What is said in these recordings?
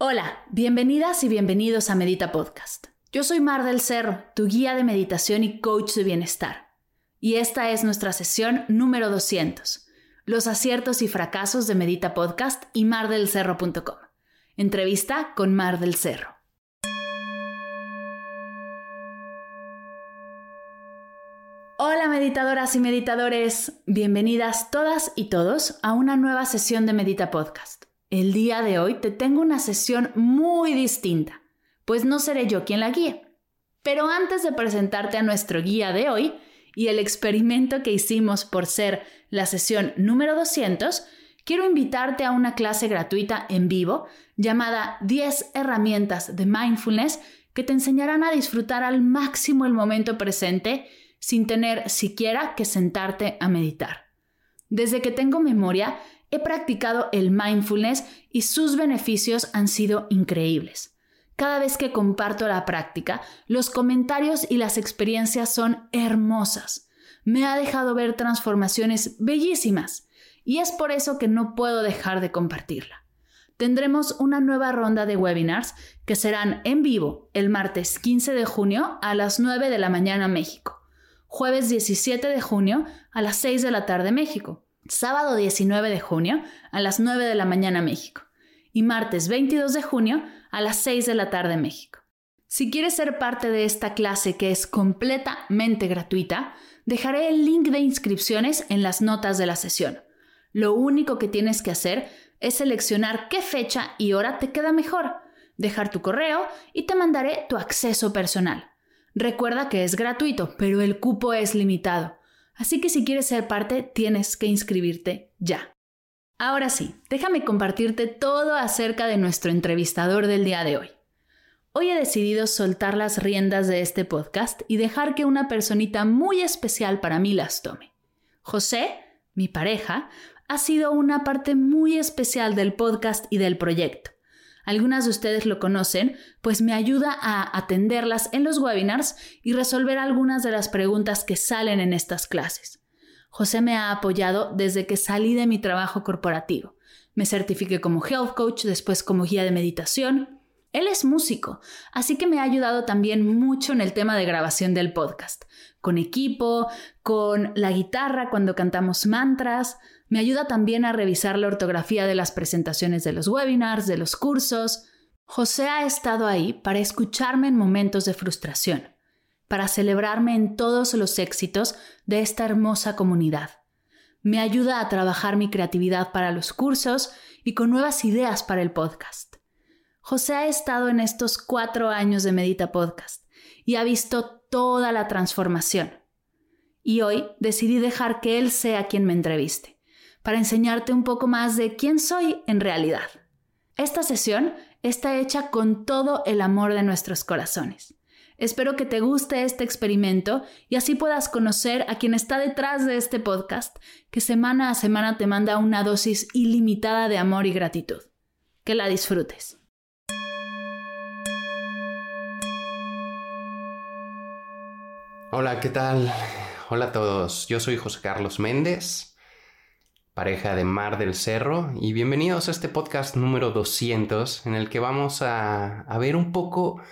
Hola, bienvenidas y bienvenidos a Medita Podcast. Yo soy Mar del Cerro, tu guía de meditación y coach de bienestar. Y esta es nuestra sesión número 200, los aciertos y fracasos de Medita Podcast y mardelcerro.com. Entrevista con Mar del Cerro. Hola meditadoras y meditadores, bienvenidas todas y todos a una nueva sesión de Medita Podcast. El día de hoy te tengo una sesión muy distinta, pues no seré yo quien la guíe. Pero antes de presentarte a nuestro guía de hoy y el experimento que hicimos por ser la sesión número 200, quiero invitarte a una clase gratuita en vivo llamada 10 herramientas de mindfulness que te enseñarán a disfrutar al máximo el momento presente sin tener siquiera que sentarte a meditar. Desde que tengo memoria, He practicado el mindfulness y sus beneficios han sido increíbles. Cada vez que comparto la práctica, los comentarios y las experiencias son hermosas. Me ha dejado ver transformaciones bellísimas y es por eso que no puedo dejar de compartirla. Tendremos una nueva ronda de webinars que serán en vivo el martes 15 de junio a las 9 de la mañana México, jueves 17 de junio a las 6 de la tarde México sábado 19 de junio a las 9 de la mañana México y martes 22 de junio a las 6 de la tarde México. Si quieres ser parte de esta clase que es completamente gratuita, dejaré el link de inscripciones en las notas de la sesión. Lo único que tienes que hacer es seleccionar qué fecha y hora te queda mejor, dejar tu correo y te mandaré tu acceso personal. Recuerda que es gratuito, pero el cupo es limitado. Así que si quieres ser parte, tienes que inscribirte ya. Ahora sí, déjame compartirte todo acerca de nuestro entrevistador del día de hoy. Hoy he decidido soltar las riendas de este podcast y dejar que una personita muy especial para mí las tome. José, mi pareja, ha sido una parte muy especial del podcast y del proyecto. Algunas de ustedes lo conocen, pues me ayuda a atenderlas en los webinars y resolver algunas de las preguntas que salen en estas clases. José me ha apoyado desde que salí de mi trabajo corporativo. Me certifiqué como health coach, después como guía de meditación. Él es músico, así que me ha ayudado también mucho en el tema de grabación del podcast, con equipo, con la guitarra cuando cantamos mantras, me ayuda también a revisar la ortografía de las presentaciones de los webinars, de los cursos. José ha estado ahí para escucharme en momentos de frustración, para celebrarme en todos los éxitos de esta hermosa comunidad. Me ayuda a trabajar mi creatividad para los cursos y con nuevas ideas para el podcast. José ha estado en estos cuatro años de Medita Podcast y ha visto toda la transformación. Y hoy decidí dejar que él sea quien me entreviste para enseñarte un poco más de quién soy en realidad. Esta sesión está hecha con todo el amor de nuestros corazones. Espero que te guste este experimento y así puedas conocer a quien está detrás de este podcast, que semana a semana te manda una dosis ilimitada de amor y gratitud. Que la disfrutes. Hola, ¿qué tal? Hola a todos. Yo soy José Carlos Méndez pareja de Mar del Cerro, y bienvenidos a este podcast número 200 en el que vamos a, ver un poco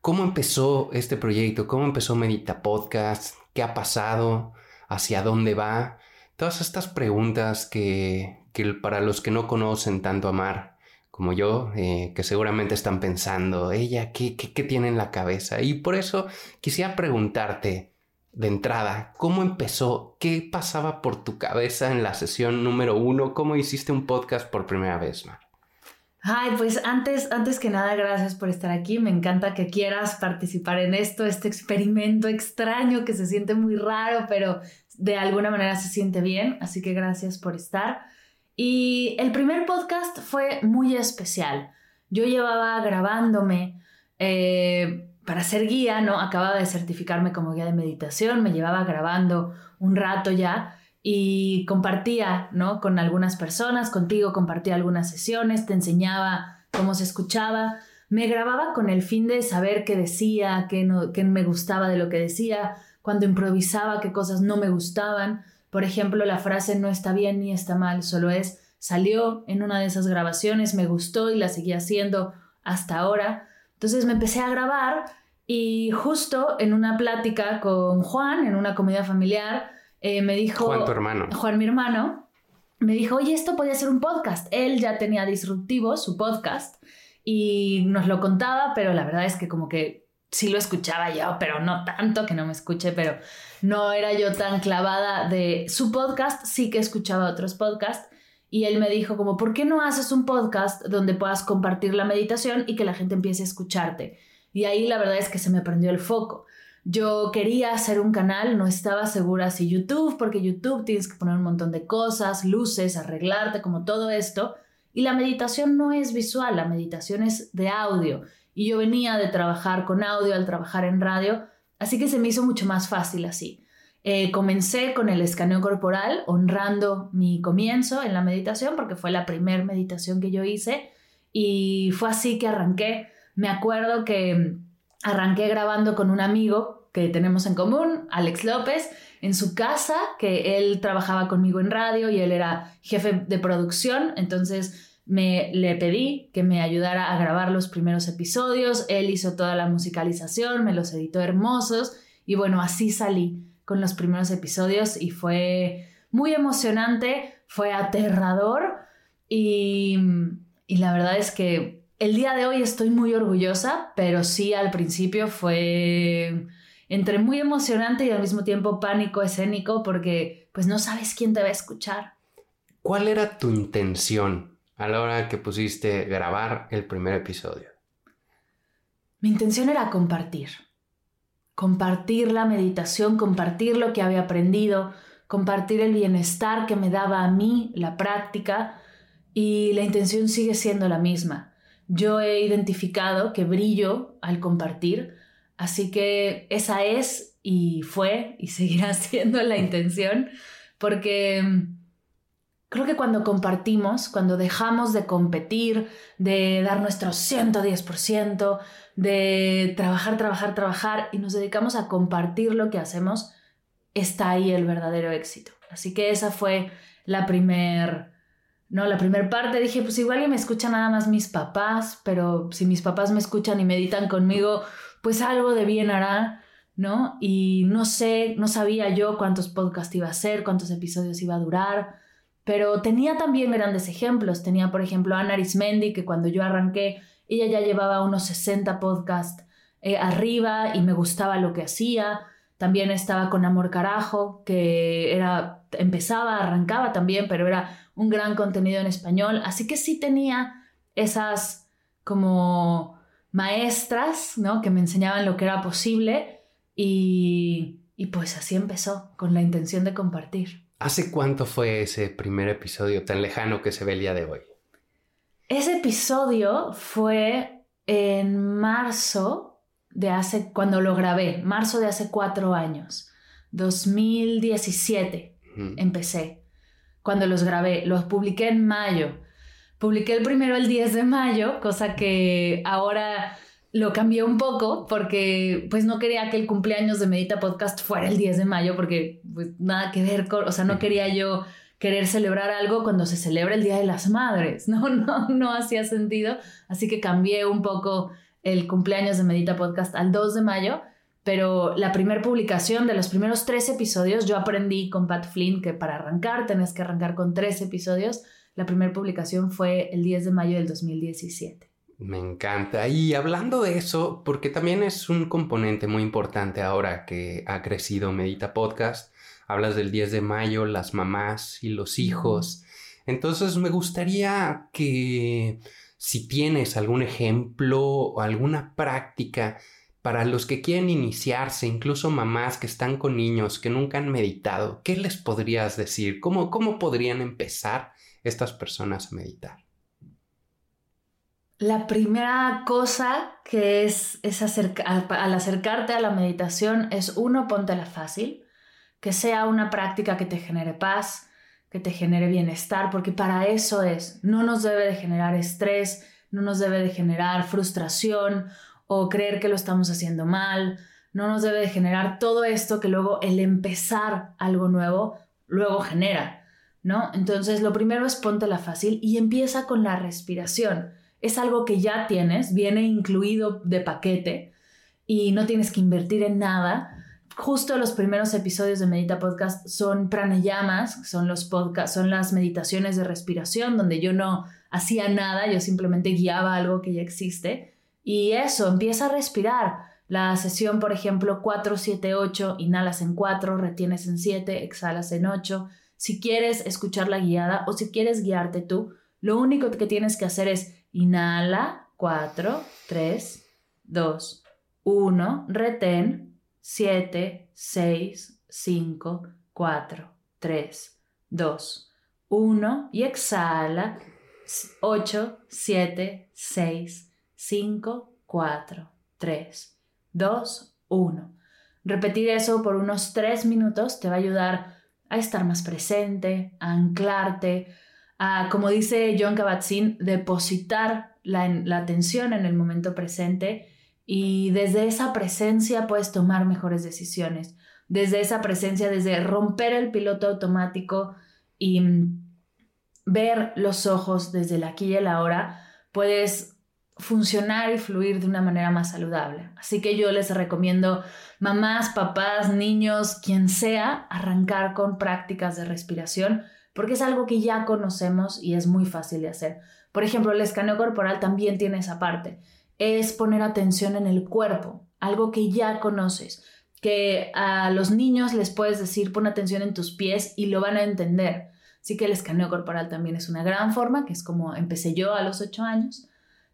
cómo empezó este proyecto, cómo empezó Medita Podcast, qué ha pasado, hacia dónde va, todas estas preguntas que, para los que no conocen tanto a Mar como yo, eh, que seguramente están pensando, ella, ¿qué, qué, qué tiene en la cabeza? Y por eso quisiera preguntarte, de entrada, ¿cómo empezó? ¿Qué pasaba por tu cabeza en la sesión número uno? ¿Cómo hiciste un podcast por primera vez, Mar? Ay, pues antes, antes que nada, gracias por estar aquí. Me encanta que quieras participar en esto, este experimento extraño que se siente muy raro, pero de alguna manera se siente bien. Así que gracias por estar. Y el primer podcast fue muy especial. yo llevaba grabándome eh, para ser guía, ¿no? Acababa de certificarme como guía de meditación, me llevaba grabando un rato ya y compartía, ¿no? Con algunas personas, contigo compartía algunas sesiones, te enseñaba cómo se escuchaba. Me grababa con el fin de saber qué decía, qué, no, qué me gustaba de lo que decía, cuando improvisaba, qué cosas no me gustaban. Por ejemplo, la frase no está bien ni está mal, solo es salió en una de esas grabaciones, me gustó y la seguí haciendo hasta ahora. Entonces me empecé a grabar y justo en una plática con Juan, en una comida familiar, eh, me dijo... Juan, tu hermano. Juan, mi hermano, me dijo, oye, esto podía ser un podcast. Él ya tenía Disruptivo, su podcast, y nos lo contaba, pero la verdad es que como que sí lo escuchaba yo, pero no tanto que no me escuche, pero no era yo tan clavada de su podcast, sí que escuchaba otros podcasts. Y él me dijo como, ¿por qué no haces un podcast donde puedas compartir la meditación y que la gente empiece a escucharte? Y ahí la verdad es que se me prendió el foco. Yo quería hacer un canal, no estaba segura si YouTube, porque YouTube tienes que poner un montón de cosas, luces, arreglarte, como todo esto. Y la meditación no es visual, la meditación es de audio. Y yo venía de trabajar con audio al trabajar en radio, así que se me hizo mucho más fácil así. Eh, comencé con el escaneo corporal, honrando mi comienzo en la meditación, porque fue la primera meditación que yo hice. Y fue así que arranqué. Me acuerdo que arranqué grabando con un amigo que tenemos en común, Alex López, en su casa, que él trabajaba conmigo en radio y él era jefe de producción, entonces me le pedí que me ayudara a grabar los primeros episodios, él hizo toda la musicalización, me los editó hermosos y bueno, así salí con los primeros episodios y fue muy emocionante, fue aterrador y, y la verdad es que el día de hoy estoy muy orgullosa, pero sí al principio fue entre muy emocionante y al mismo tiempo pánico escénico porque pues no sabes quién te va a escuchar. ¿Cuál era tu intención a la hora que pusiste grabar el primer episodio? Mi intención era compartir. Compartir la meditación, compartir lo que había aprendido, compartir el bienestar que me daba a mí la práctica y la intención sigue siendo la misma. Yo he identificado que brillo al compartir, así que esa es y fue y seguirá siendo la intención, porque mm, creo que cuando compartimos, cuando dejamos de competir, de dar nuestro 110%, de trabajar, trabajar, trabajar y nos dedicamos a compartir lo que hacemos, está ahí el verdadero éxito. Así que esa fue la primera no, la primera parte dije, pues igual y me escuchan nada más mis papás, pero si mis papás me escuchan y meditan conmigo, pues algo de bien hará, ¿no? Y no sé, no sabía yo cuántos podcasts iba a hacer, cuántos episodios iba a durar, pero tenía también grandes ejemplos. Tenía, por ejemplo, Ana Arismendi, que cuando yo arranqué, ella ya llevaba unos 60 podcasts eh, arriba y me gustaba lo que hacía. También estaba con Amor Carajo, que era, empezaba, arrancaba también, pero era un gran contenido en español. Así que sí tenía esas como maestras, ¿no? Que me enseñaban lo que era posible y, y pues así empezó, con la intención de compartir. ¿Hace cuánto fue ese primer episodio tan lejano que se ve el día de hoy? Ese episodio fue en marzo de hace, cuando lo grabé, marzo de hace cuatro años, 2017 empecé, cuando los grabé, los publiqué en mayo. Publiqué el primero el 10 de mayo, cosa que ahora lo cambié un poco porque pues no quería que el cumpleaños de Medita Podcast fuera el 10 de mayo porque pues nada que ver con, o sea, no quería yo querer celebrar algo cuando se celebra el Día de las Madres, no, no, no hacía sentido, así que cambié un poco el cumpleaños de Medita Podcast al 2 de mayo, pero la primera publicación de los primeros tres episodios, yo aprendí con Pat Flynn que para arrancar tenés que arrancar con tres episodios. La primera publicación fue el 10 de mayo del 2017. Me encanta. Y hablando de eso, porque también es un componente muy importante ahora que ha crecido Medita Podcast, hablas del 10 de mayo, las mamás y los hijos. Entonces me gustaría que si tienes algún ejemplo o alguna práctica para los que quieren iniciarse, incluso mamás que están con niños que nunca han meditado, ¿qué les podrías decir? ¿Cómo, cómo podrían empezar estas personas a meditar? La primera cosa que es, es al acercarte a la meditación es uno, póntela fácil, que sea una práctica que te genere paz, que te genere bienestar, porque para eso es, no nos debe de generar estrés, no nos debe de generar frustración o creer que lo estamos haciendo mal, no nos debe de generar todo esto que luego el empezar algo nuevo luego genera, ¿no? Entonces lo primero es póntela fácil y empieza con la respiración es algo que ya tienes, viene incluido de paquete y no tienes que invertir en nada. Justo los primeros episodios de Medita Podcast son pranayamas, son los podcast, son las meditaciones de respiración donde yo no hacía nada, yo simplemente guiaba algo que ya existe y eso, empieza a respirar. La sesión, por ejemplo, 4-7-8, inhalas en 4, retienes en 7, exhalas en 8. Si quieres escuchar la guiada o si quieres guiarte tú, lo único que tienes que hacer es Inhala, 4, 3, 2, 1. Retén, 7, 6, 5, 4, 3, 2, 1. Y exhala, 8, 7, 6, 5, 4, 3, 2, 1. Repetir eso por unos 3 minutos te va a ayudar a estar más presente, a anclarte, como dice John Kabat-Zinn, depositar la, la atención en el momento presente y desde esa presencia puedes tomar mejores decisiones. Desde esa presencia, desde romper el piloto automático y mm, ver los ojos desde el aquí y el ahora, puedes funcionar y fluir de una manera más saludable. Así que yo les recomiendo, mamás, papás, niños, quien sea, arrancar con prácticas de respiración porque es algo que ya conocemos y es muy fácil de hacer. Por ejemplo, el escaneo corporal también tiene esa parte. Es poner atención en el cuerpo, algo que ya conoces, que a los niños les puedes decir pon atención en tus pies y lo van a entender. Así que el escaneo corporal también es una gran forma, que es como empecé yo a los 8 años,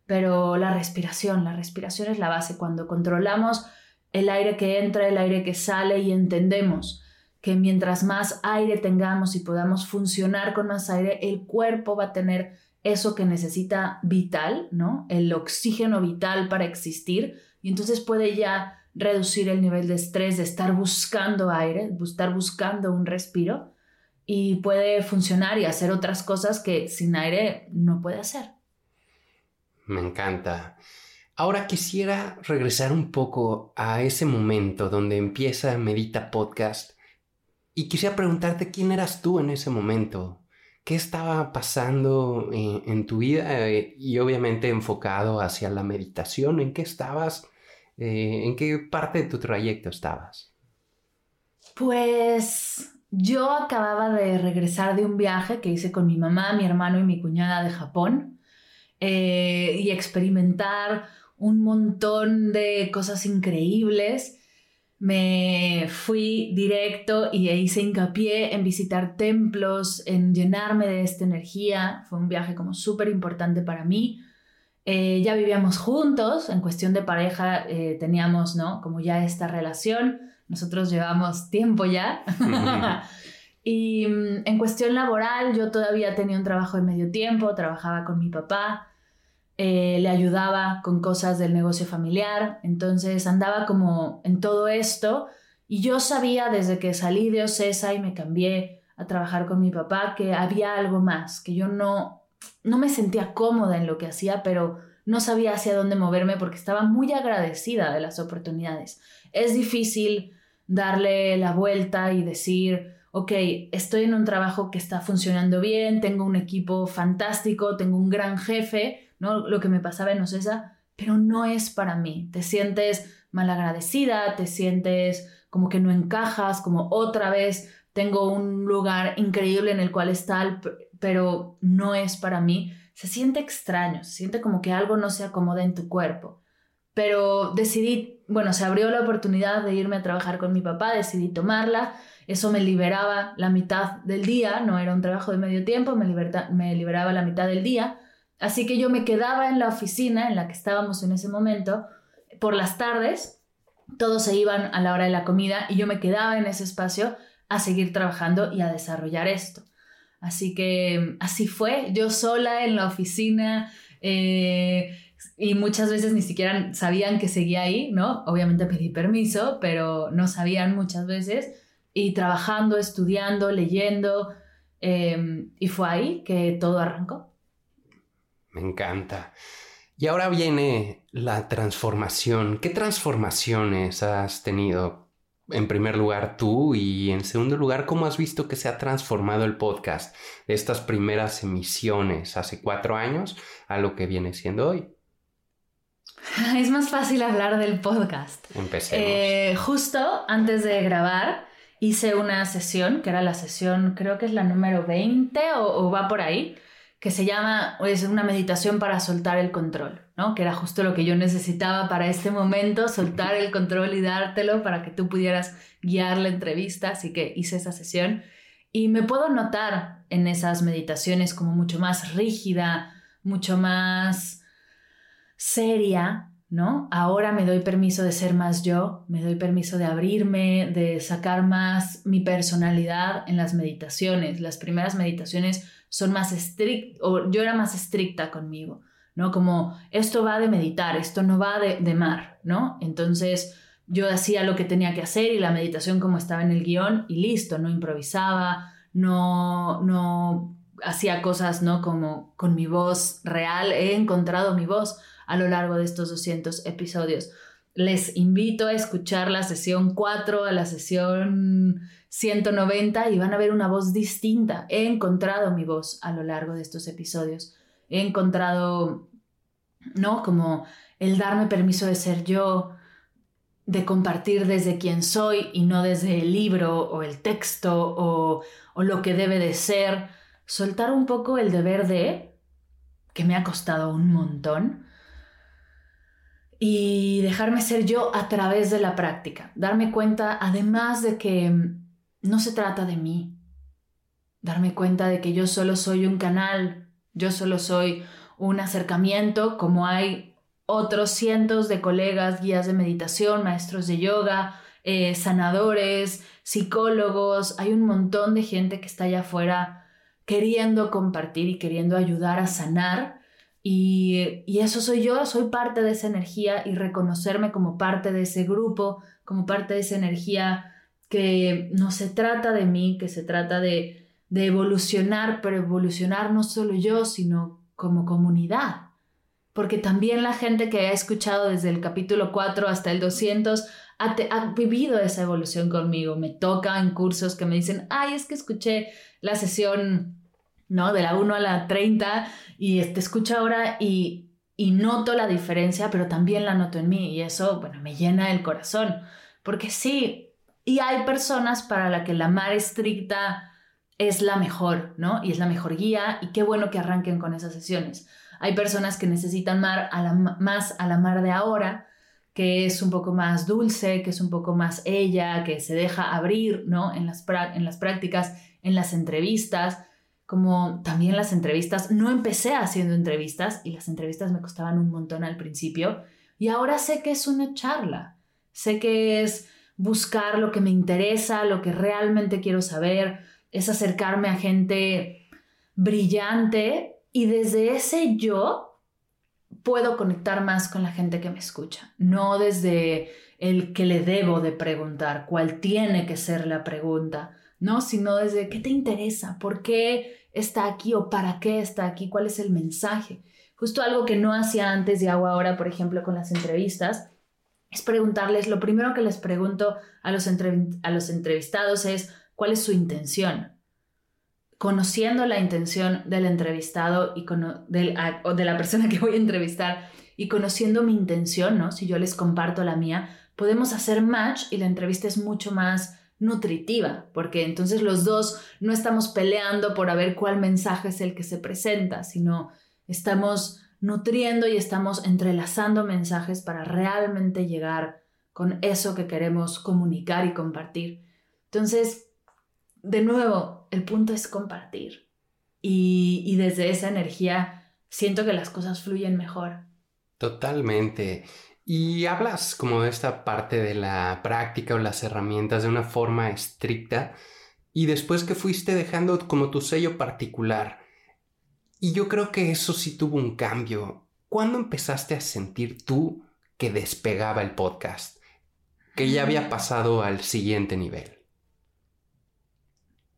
pero la respiración, la respiración es la base. Cuando controlamos el aire que entra, el aire que sale y entendemos que mientras más aire tengamos y podamos funcionar con más aire, el cuerpo va a tener eso que necesita vital, ¿no? El oxígeno vital para existir y entonces puede ya reducir el nivel de estrés de estar buscando aire, estar buscando un respiro y puede funcionar y hacer otras cosas que sin aire no puede hacer. Me encanta. Ahora quisiera regresar un poco a ese momento donde empieza Medita Podcast y quisiera preguntarte quién eras tú en ese momento. ¿Qué estaba pasando en, tu vida? Eh, y obviamente enfocado hacia la meditación. ¿En qué estabas? Eh, ¿En qué parte de tu trayecto estabas? Pues yo acababa de regresar de un viaje que hice con mi mamá, mi hermano y mi cuñada de Japón eh, y experimentar un montón de cosas increíbles me fui directo y hice hincapié en visitar templos, en llenarme de esta energía. Fue un viaje como súper importante para mí. Eh, ya vivíamos juntos, en cuestión de pareja eh, teníamos, ¿no? Como ya esta relación. Nosotros llevamos tiempo ya. y mm, en cuestión laboral, yo todavía tenía un trabajo de medio tiempo, trabajaba con mi papá. Eh, le ayudaba con cosas del negocio familiar, entonces andaba como en todo esto y yo sabía desde que salí de Ocesa y me cambié a trabajar con mi papá que había algo más, que yo no, no me sentía cómoda en lo que hacía, pero no sabía hacia dónde moverme porque estaba muy agradecida de las oportunidades. Es difícil darle la vuelta y decir, ok, estoy en un trabajo que está funcionando bien, tengo un equipo fantástico, tengo un gran jefe, ¿no? Lo que me pasaba en Ocesa, pero no es para mí. Te sientes malagradecida, te sientes como que no encajas, como otra vez tengo un lugar increíble en el cual estar, pero no es para mí. Se siente extraño, se siente como que algo no se acomoda en tu cuerpo. Pero decidí, bueno, se abrió la oportunidad de irme a trabajar con mi papá, decidí tomarla. Eso me liberaba la mitad del día, no era un trabajo de medio tiempo, me, me liberaba la mitad del día Así que yo me quedaba en la oficina en la que estábamos en ese momento por las tardes, todos se iban a la hora de la comida y yo me quedaba en ese espacio a seguir trabajando y a desarrollar esto. Así que así fue, yo sola en la oficina, Eh, y muchas veces ni siquiera sabían que seguía ahí, ¿no? Obviamente pedí permiso, pero no sabían muchas veces. Y trabajando, estudiando, leyendo, em, y fue ahí que todo arrancó. Me encanta. Y ahora viene la transformación. ¿Qué transformaciones has tenido? En primer lugar tú y en segundo lugar, ¿cómo has visto que se ha transformado el podcast de estas primeras emisiones hace cuatro años a lo que viene siendo hoy? Es más fácil hablar del podcast. Empecemos. Eh, justo antes de grabar hice una sesión, que era la sesión, creo que es la número 20 o, va por ahí, que se llama, es una meditación para soltar el control, ¿no? Que era justo lo que yo necesitaba para este momento, soltar el control y dártelo para que tú pudieras guiar la entrevista, así que hice esa sesión. Y me puedo notar en esas meditaciones como mucho más rígida, mucho más seria, ¿no? Ahora me doy permiso de ser más yo, me doy permiso de abrirme, de sacar más mi personalidad en las meditaciones. Las primeras meditaciones son más estrictas, o yo era más estricta conmigo, ¿no? Como esto va de meditar, esto no va de, de mar, ¿no? Entonces yo hacía lo que tenía que hacer y la meditación como estaba en el guion y listo, no improvisaba, no, no hacía cosas, ¿no? Como con mi voz real, he encontrado mi voz a lo largo de estos 200 episodios. Les invito a escuchar la sesión 4 a la sesión 190 y van a ver una voz distinta. He encontrado mi voz a lo largo de estos episodios. He encontrado, ¿no? Como el darme permiso de ser yo, de compartir desde quien soy y no desde el libro o el texto o, o lo que debe de ser. Soltar un poco el deber de, que me ha costado un montón, y dejarme ser yo a través de la práctica. Darme cuenta, además de que no se trata de mí. Darme cuenta de que yo solo soy un canal, yo solo soy un acercamiento, como hay otros cientos de colegas, guías de meditación, maestros de yoga, eh, sanadores, psicólogos. Hay un montón de gente que está allá afuera queriendo compartir y queriendo ayudar a sanar y, eso soy yo, soy parte de esa energía y reconocerme como parte de ese grupo, como parte de esa energía que no se trata de mí, que se trata de, de evolucionar, pero evolucionar no solo yo, sino como comunidad. Porque también la gente que ha escuchado desde el capítulo 4 hasta el 200 ha, ha, vivido esa evolución conmigo. Me toca en cursos que me dicen, ay, es que escuché la sesión ¿no? De la 1 a la 30 y te escucho ahora y, y noto la diferencia, pero también la noto en mí y eso, bueno, me llena el corazón. Porque sí, y hay personas para las que la mar estricta es la mejor, ¿no? Y es la mejor guía y qué bueno que arranquen con esas sesiones. Hay personas que necesitan mar más a la mar de ahora, que es un poco más dulce, que es un poco más ella, que se deja abrir, ¿no? En las prácticas, en las entrevistas como también las entrevistas. No empecé haciendo entrevistas y las entrevistas me costaban un montón al principio y ahora sé que es una charla. Sé que es buscar lo que me interesa, lo que realmente quiero saber, es acercarme a gente brillante y desde ese yo puedo conectar más con la gente que me escucha, no desde el que le debo de preguntar, cuál tiene que ser la pregunta, no, sino desde qué te interesa, por qué está aquí o para qué está aquí, cuál es el mensaje. Justo algo que no hacía antes y hago ahora, por ejemplo, con las entrevistas, es preguntarles, lo primero que les pregunto a los, a los entrevistados es, ¿cuál es su intención? Conociendo la intención del entrevistado y o de la persona que voy a entrevistar y conociendo mi intención, ¿no? Si yo les comparto la mía, podemos hacer match y la entrevista es mucho más nutritiva, porque entonces los dos no estamos peleando por a ver cuál mensaje es el que se presenta, sino estamos nutriendo y estamos entrelazando mensajes para realmente llegar con eso que queremos comunicar y compartir. Entonces, de nuevo, el punto es compartir. Y, desde esa energía siento que las cosas fluyen mejor. Totalmente. Y hablas como de esta parte de la práctica o las herramientas de una forma estricta y después que fuiste dejando como tu sello particular. Y yo creo que eso sí tuvo un cambio. ¿Cuándo empezaste a sentir tú que despegaba el podcast? Que ya había pasado al siguiente nivel.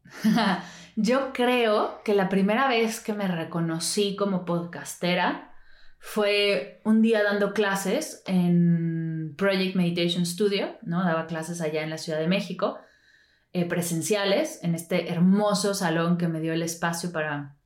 Yo creo que la primera vez que me reconocí como podcastera fue un día dando clases en Project Meditation Studio, ¿no? Daba clases allá en la Ciudad de México, eh, presenciales, en este hermoso salón que me dio el espacio para,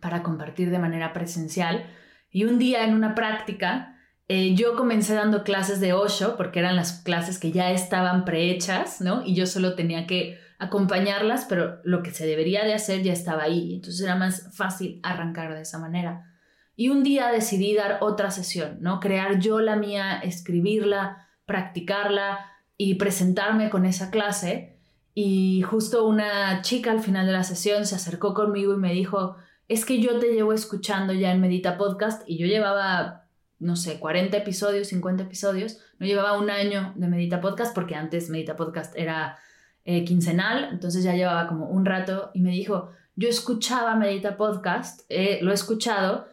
para compartir de manera presencial. Y un día en una práctica, eh, yo comencé dando clases de Osho, porque eran las clases que ya estaban prehechas, ¿no? Y yo solo tenía que acompañarlas, pero lo que se debería de hacer ya estaba ahí, entonces era más fácil arrancar de esa manera. Y un día decidí dar otra sesión, ¿no? Crear yo la mía, escribirla, practicarla y presentarme con esa clase. Y justo una chica al final de la sesión se acercó conmigo y me dijo, es que yo te llevo escuchando ya en Medita Podcast y yo llevaba, no sé, 40 episodios, 50 episodios, no llevaba un año de Medita Podcast porque antes Medita Podcast era eh, quincenal, entonces ya llevaba como un rato y me dijo, yo escuchaba Medita Podcast, eh, lo he escuchado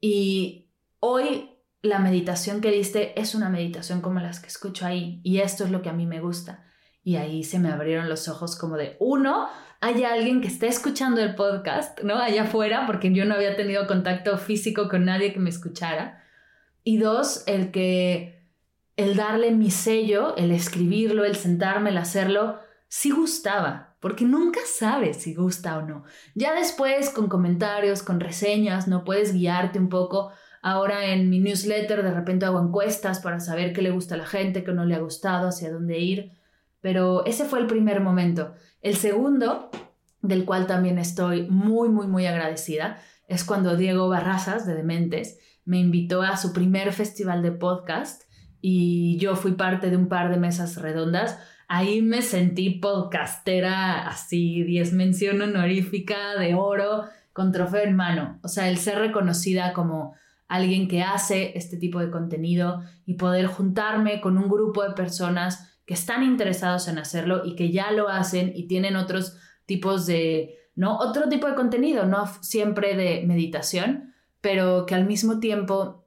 y hoy la meditación que diste es una meditación como las que escucho ahí y esto es lo que a mí me gusta. Y ahí se me abrieron los ojos como de, uno, hay alguien que esté escuchando el podcast, ¿no? Allá afuera, porque yo no había tenido contacto físico con nadie que me escuchara. Y dos, el que, el darle mi sello, el escribirlo, el sentarme, el hacerlo, sí gustaba, porque nunca sabes si gusta o no. Ya después, con comentarios, con reseñas, no puedes guiarte un poco. Ahora en mi newsletter de repente hago encuestas para saber qué le gusta a la gente, qué no le ha gustado, hacia dónde ir. Pero ese fue el primer momento. El segundo, del cual también estoy muy, muy, muy agradecida, es cuando Diego Barrazas de Dementes me invitó a su primer festival de podcast y yo fui parte de un par de mesas redondas ahí me sentí podcastera así, 10 mención honorífica de oro con trofeo en mano. O sea, el ser reconocida como alguien que hace este tipo de contenido y poder juntarme con un grupo de personas que están interesados en hacerlo y que ya lo hacen y tienen otros tipos de, ¿no? Otro tipo de contenido, no siempre de meditación, pero que al mismo tiempo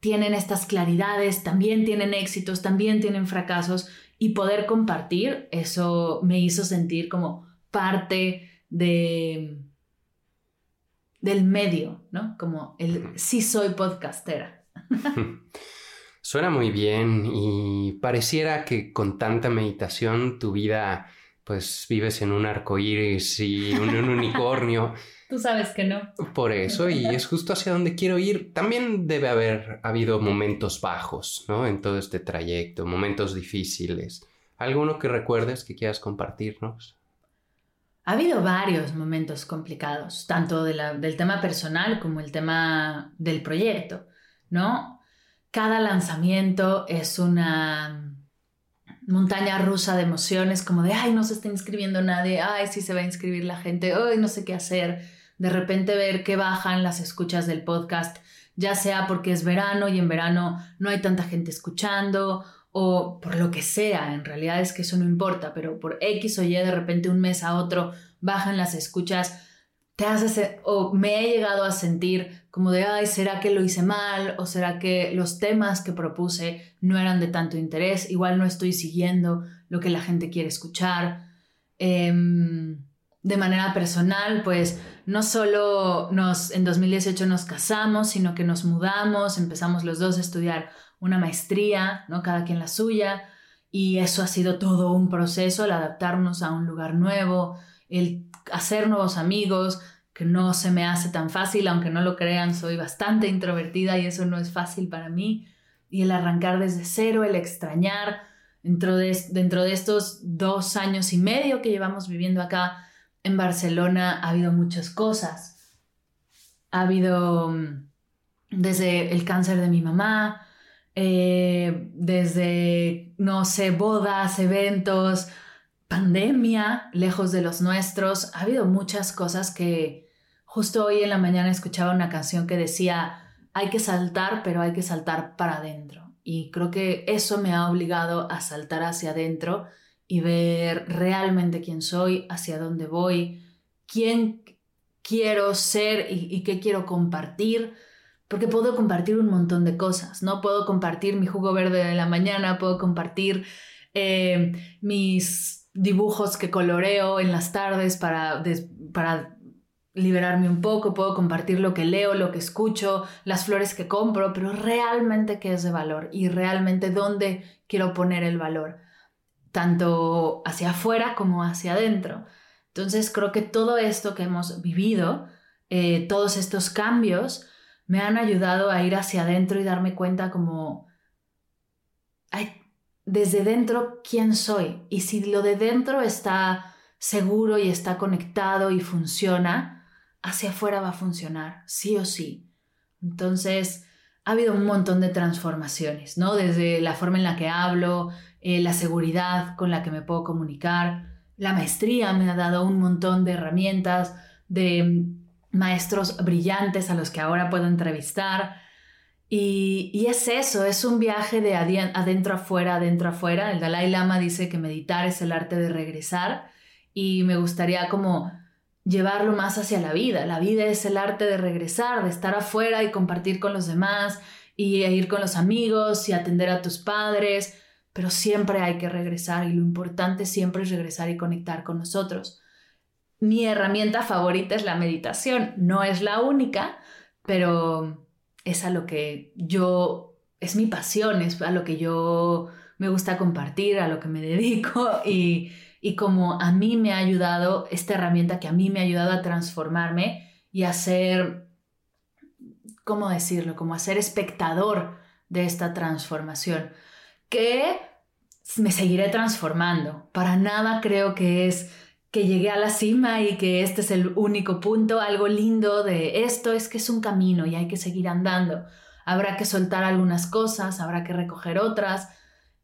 tienen estas claridades, también tienen éxitos, también tienen fracasos y poder compartir, eso me hizo sentir como parte de del medio, ¿no? Como el sí soy podcastera. Suena muy bien y pareciera que con tanta meditación tu vida pues vives en un arco iris y un, un unicornio. Tú sabes que no. Por eso, y es justo hacia donde quiero ir. También debe haber habido momentos bajos, ¿no? En todo este trayecto, momentos difíciles. ¿Alguno que recuerdes que quieras compartirnos? Ha habido varios momentos complicados, tanto del tema personal como el tema del proyecto, ¿no? Cada lanzamiento es una montaña rusa de emociones, como de, ay, no se está inscribiendo nadie, ay, sí se va a inscribir la gente, ay, no sé qué hacer. De repente ver que bajan las escuchas del podcast, ya sea porque es verano y en verano no hay tanta gente escuchando, o por lo que sea, en realidad es que eso no importa, pero por X o Y de repente un mes a otro bajan las escuchas, te hace, o me he llegado a sentir como de, ay, ¿será que lo hice mal? ¿O será que los temas que propuse no eran de tanto interés? Igual no estoy siguiendo lo que la gente quiere escuchar. Em, de manera personal, pues no solo nos, en 2018 nos casamos, sino que nos mudamos, empezamos los dos a estudiar una maestría, ¿no? Cada quien la suya. Y eso ha sido todo un proceso, el adaptarnos a un lugar nuevo, el hacer nuevos amigos, que no se me hace tan fácil, aunque no lo crean, soy bastante introvertida y eso no es fácil para mí. Y el arrancar desde cero, el extrañar, dentro de, dentro de estos dos años y medio que llevamos viviendo acá en Barcelona, ha habido muchas cosas. Ha habido mm, desde el cáncer de mi mamá, eh, desde, no sé, bodas, eventos, pandemia, lejos de los nuestros. Ha habido muchas cosas que, Justo hoy en la mañana escuchaba una canción que decía, hay que saltar, pero hay que saltar para adentro. Y creo que eso me ha obligado a saltar hacia adentro y ver realmente quién soy, hacia dónde voy, quién, quiero ser y, qué quiero compartir, porque puedo compartir un montón de cosas, ¿no? Puedo compartir mi jugo verde de la mañana, puedo compartir eh, mis dibujos que coloreo en las tardes para, para liberarme un poco, puedo compartir lo que leo, lo que escucho, las flores que compro, pero realmente qué es de valor y realmente dónde quiero poner el valor, tanto hacia afuera como hacia adentro. Entonces creo que todo esto que hemos vivido, eh, todos estos cambios, me han ayudado a ir hacia adentro y darme cuenta como, desde dentro, quién soy. Y si lo de dentro está seguro y está conectado y funciona, hacia afuera va a funcionar, sí o sí. Entonces, ha habido un montón de transformaciones, ¿no? Desde la forma en la que hablo, eh, la seguridad con la que me puedo comunicar, la maestría me ha dado un montón de herramientas, de maestros brillantes a los que ahora puedo entrevistar. Y, es eso, es un viaje de adentro afuera, adentro afuera. El Dalai Lama dice que meditar es el arte de regresar y me gustaría como llevarlo más hacia la vida. La vida es el arte de regresar, de estar afuera y compartir con los demás y ir con los amigos y atender a tus padres pero siempre hay que regresar y lo importante siempre es regresar y conectar con nosotros. Mi herramienta favorita es la meditación, no es la única, pero es a lo que yo, es mi pasión, es a lo que yo me gusta compartir, a lo que me dedico y, y como a mí me ha ayudado, esta herramienta que a mí me ha ayudado a transformarme y a ser, ¿cómo decirlo? Como a ser espectador de esta transformación que me seguiré transformando. Para nada creo que es que llegué a la cima y que este es el único punto. Algo lindo de esto es que es un camino y hay que seguir andando. Habrá que soltar algunas cosas, habrá que recoger otras.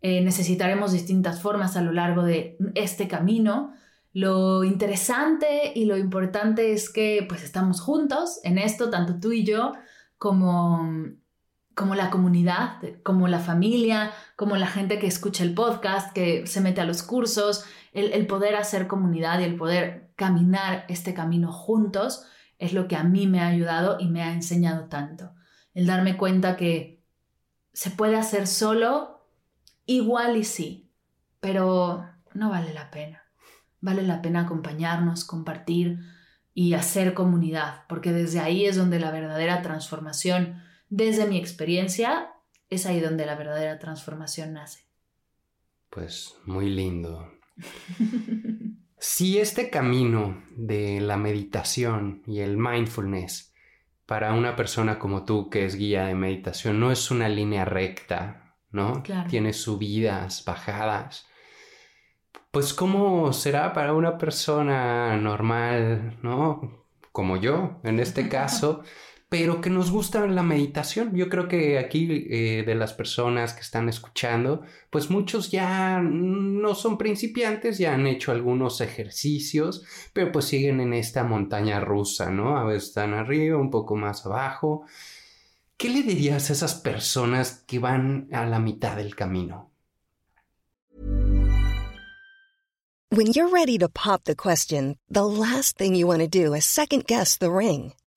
Eh, necesitaremos distintas formas a lo largo de este camino. Lo interesante y lo importante es que pues estamos juntos en esto, tanto tú y yo, como como la comunidad, como la familia, como la gente que escucha el podcast, que se mete a los cursos, el, poder hacer comunidad y el poder caminar este camino juntos es lo que a mí me ha ayudado y me ha enseñado tanto. El darme cuenta que se puede hacer solo, igual y sí, pero no vale la pena. Vale la pena acompañarnos, compartir y hacer comunidad, porque desde ahí es donde la verdadera transformación desde mi experiencia, es ahí donde la verdadera transformación nace. Pues muy lindo. Si este camino de la meditación y el mindfulness para una persona como tú que es guía de meditación no es una línea recta, ¿no? Tiene subidas, bajadas. Pues cómo será para una persona normal, ¿no? Como yo, en este caso, pero que nos gusta la meditación. Yo creo que aquí eh, de las personas que están escuchando, pues muchos ya no son principiantes, ya han hecho algunos ejercicios, pero pues siguen en esta montaña rusa, ¿no? A veces están arriba, un poco más abajo. ¿Qué le dirías a esas personas que van a la mitad del camino? When you're ready to pop the question, the last thing you want to do is second guess the ring.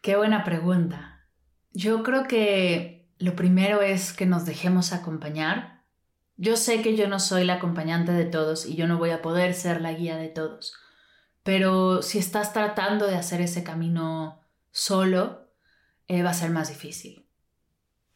Qué buena pregunta. Yo creo que lo primero es que nos dejemos acompañar. Yo sé que yo no soy la acompañante de todos y yo no voy a poder ser la guía de todos, pero si estás tratando de hacer ese camino solo, eh, va a ser más difícil.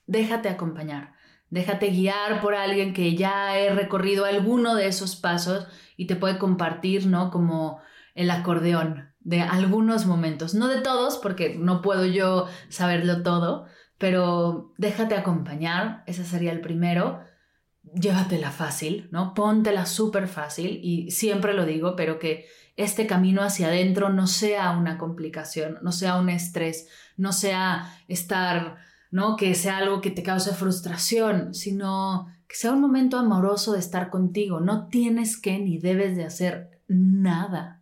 Déjate acompañar, déjate guiar por alguien que ya he recorrido alguno de esos pasos y te puede compartir, ¿no? Como el acordeón, de algunos momentos, no de todos, porque no puedo yo saberlo todo, pero déjate acompañar, ese sería el primero. Llévatela fácil, ¿no? Póntela súper fácil y siempre lo digo, pero que este camino hacia adentro no sea una complicación, no sea un estrés, no sea estar, ¿no? Que sea algo que te cause frustración, sino que sea un momento amoroso de estar contigo. No tienes que ni debes de hacer nada.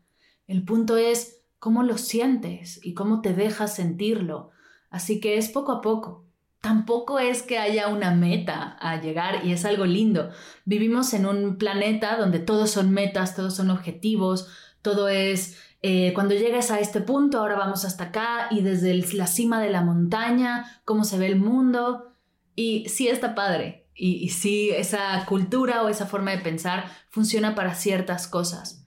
El punto es cómo lo sientes y cómo te dejas sentirlo. Así que es poco a poco. Tampoco es que haya una meta a llegar y es algo lindo. Vivimos en un planeta donde todos son metas, todos son objetivos, todo es eh, cuando llegues a este punto, ahora vamos hasta acá y desde la cima de la montaña, cómo se ve el mundo. Y sí está padre. Y, y sí, esa cultura o esa forma de pensar funciona para ciertas cosas.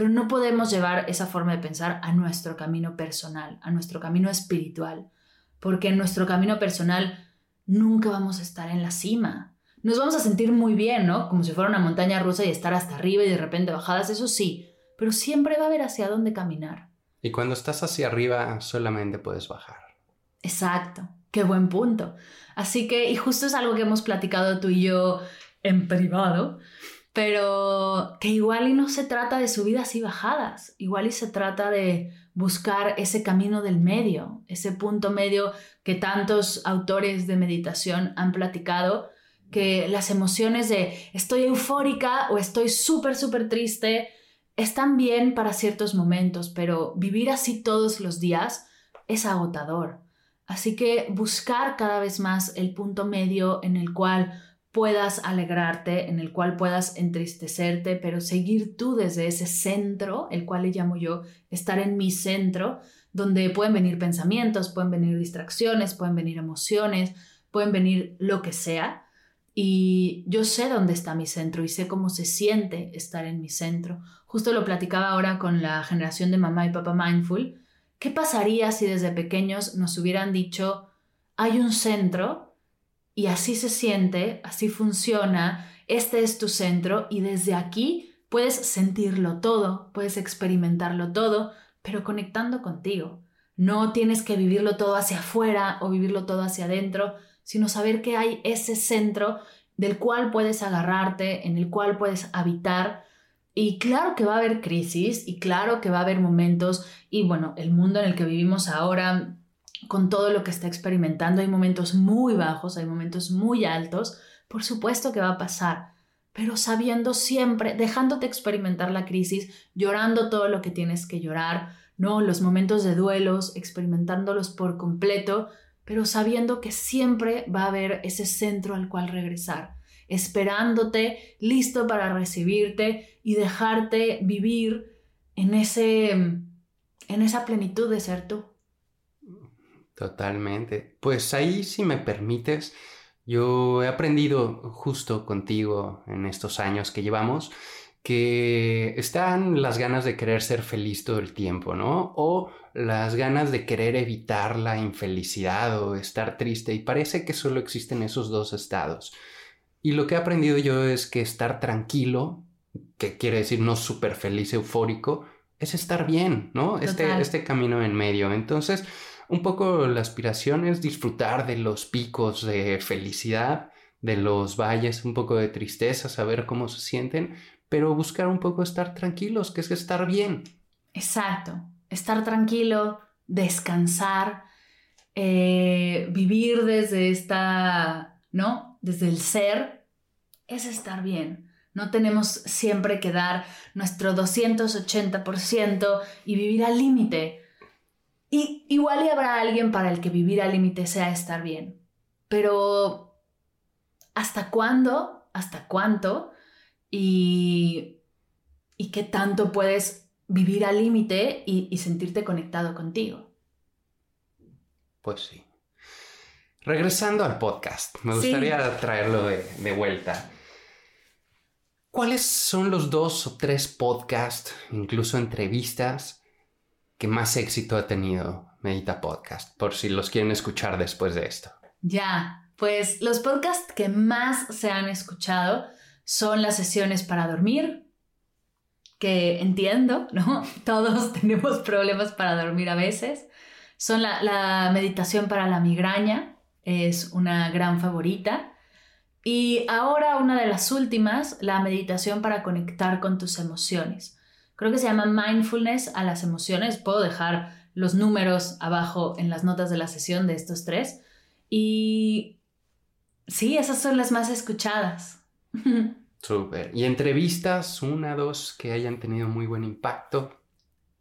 Pero no podemos llevar esa forma de pensar a nuestro camino personal, a nuestro camino espiritual. Porque en nuestro camino personal nunca vamos a estar en la cima. Nos vamos a sentir muy bien, ¿no? Como si fuera una montaña rusa y estar hasta arriba y de repente bajadas, eso sí pero siempre va a haber hacia dónde caminar. Y cuando estás hacia arriba solamente puedes bajar. Exacto, qué buen punto. Así que, y justo es algo que hemos platicado tú y yo en privado, pero que igual y no se trata de subidas y bajadas, igual y se trata de buscar ese camino del medio, ese punto medio que tantos autores de meditación han platicado, que las emociones de estoy eufórica o estoy súper, súper triste, están bien para ciertos momentos, pero vivir así todos los días es agotador. Así que buscar cada vez más el punto medio en el cual puedas alegrarte, en el cual puedas entristecerte, pero seguir tú desde ese centro, el cual le llamo yo estar en mi centro, donde pueden venir pensamientos, pueden venir distracciones, pueden venir emociones, pueden venir lo que sea, y yo sé dónde está mi centro y sé cómo se siente estar en mi centro. Justo lo platicaba ahora con la generación de mamá y papá mindful. ¿Qué pasaría si desde pequeños nos hubieran dicho, hay un centro y así se siente, así funciona, este es tu centro y desde aquí puedes sentirlo todo, puedes experimentarlo todo, pero conectando contigo. No tienes que vivirlo todo hacia afuera o vivirlo todo hacia adentro, sino saber que hay ese centro del cual puedes agarrarte, en el cual puedes habitar. Y claro que va a haber crisis y claro que va a haber momentos y bueno, el mundo en el que vivimos ahora, con todo lo que está experimentando, hay momentos muy bajos, hay momentos muy altos, por supuesto que va a pasar, pero sabiendo siempre, dejándote experimentar la crisis, llorando todo lo que tienes que llorar, ¿no? Los momentos de duelos, experimentándolos por completo, pero sabiendo que siempre va a haber ese centro al cual regresar, esperándote, listo para recibirte y dejarte vivir en, ese, en esa plenitud de ser tú. Totalmente. Pues ahí, si me permites, yo he aprendido justo contigo en estos años que llevamos que están las ganas de querer ser feliz todo el tiempo, ¿no? O las ganas de querer evitar la infelicidad o estar triste y parece que solo existen esos dos estados. Y lo que he aprendido yo es que estar tranquilo, que quiere decir no súper feliz, eufórico, es estar bien, ¿no? Este, este camino en medio. Entonces, un poco la aspiración es disfrutar de los picos de felicidad, de los valles, un poco de tristeza, saber cómo se sienten, pero buscar un poco estar tranquilos, que es estar bien. Exacto, estar tranquilo, descansar, eh, vivir desde esta, ¿no? Desde el ser, es estar bien. No tenemos siempre que dar nuestro 280% y vivir al límite. Y igual y habrá alguien para el que vivir al límite sea estar bien. Pero ¿hasta cuándo? ¿Hasta cuánto? y, y qué tanto puedes vivir al límite y, sentirte conectado contigo. Pues sí. Regresando al podcast, me gustaría traerlo de, vuelta. ¿Cuáles son los dos o tres podcasts, incluso entrevistas, que más éxito ha tenido Medita Podcast? Por si los quieren escuchar después de esto. Ya, pues los podcasts que más se han escuchado son las sesiones para dormir, que entiendo, ¿no? Todos tenemos problemas para dormir a veces. Son la, meditación para la migraña, es una gran favorita. Y ahora una de las últimas, la meditación para conectar con tus emociones. Creo que se llama Mindfulness a las emociones. Puedo dejar los números abajo en las notas de la sesión de estos tres. Y sí, esas son las más escuchadas. Súper. ¿Y entrevistas, una, dos, que hayan tenido muy buen impacto?